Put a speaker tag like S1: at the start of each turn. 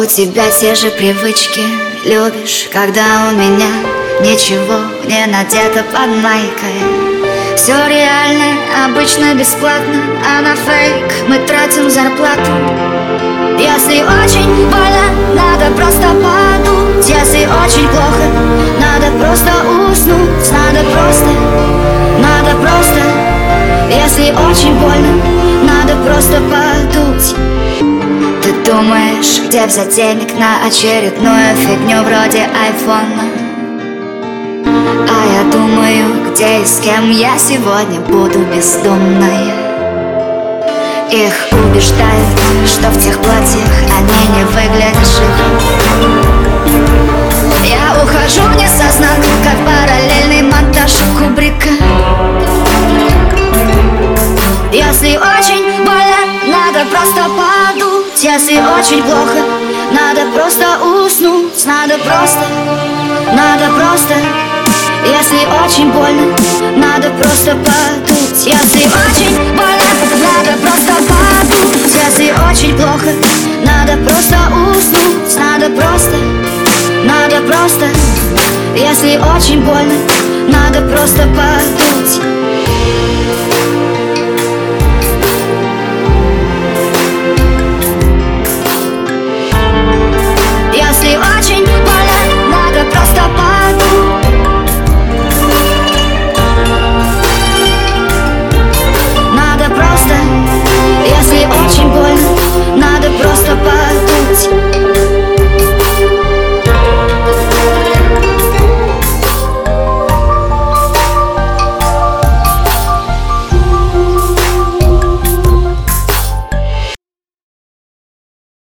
S1: У тебя те же привычки Любишь, когда у меня Ничего не надето под майкой. Все реально, обычно бесплатно А на фейк мы тратим зарплату. Если очень больно, надо просто подуть Если очень плохо, надо просто уснуть. Надо просто, надо просто. Если очень больно, где взять денег на очередную фигню вроде айфона. А я думаю, где и с кем я сегодня буду бездумной Их убеждают, что в тех платьях они не выглядят шире Я ухожу в несознанку, как параллельный монтаж Кубрика. Если очень больно, надо просто подуть Если очень плохо, надо просто уснуть Надо просто, надо просто. Если очень больно, надо просто подуть. Если очень больно, надо просто подуть. Если очень плохо, надо просто уснуть. Надо просто, надо просто. Если очень больно, надо просто подуть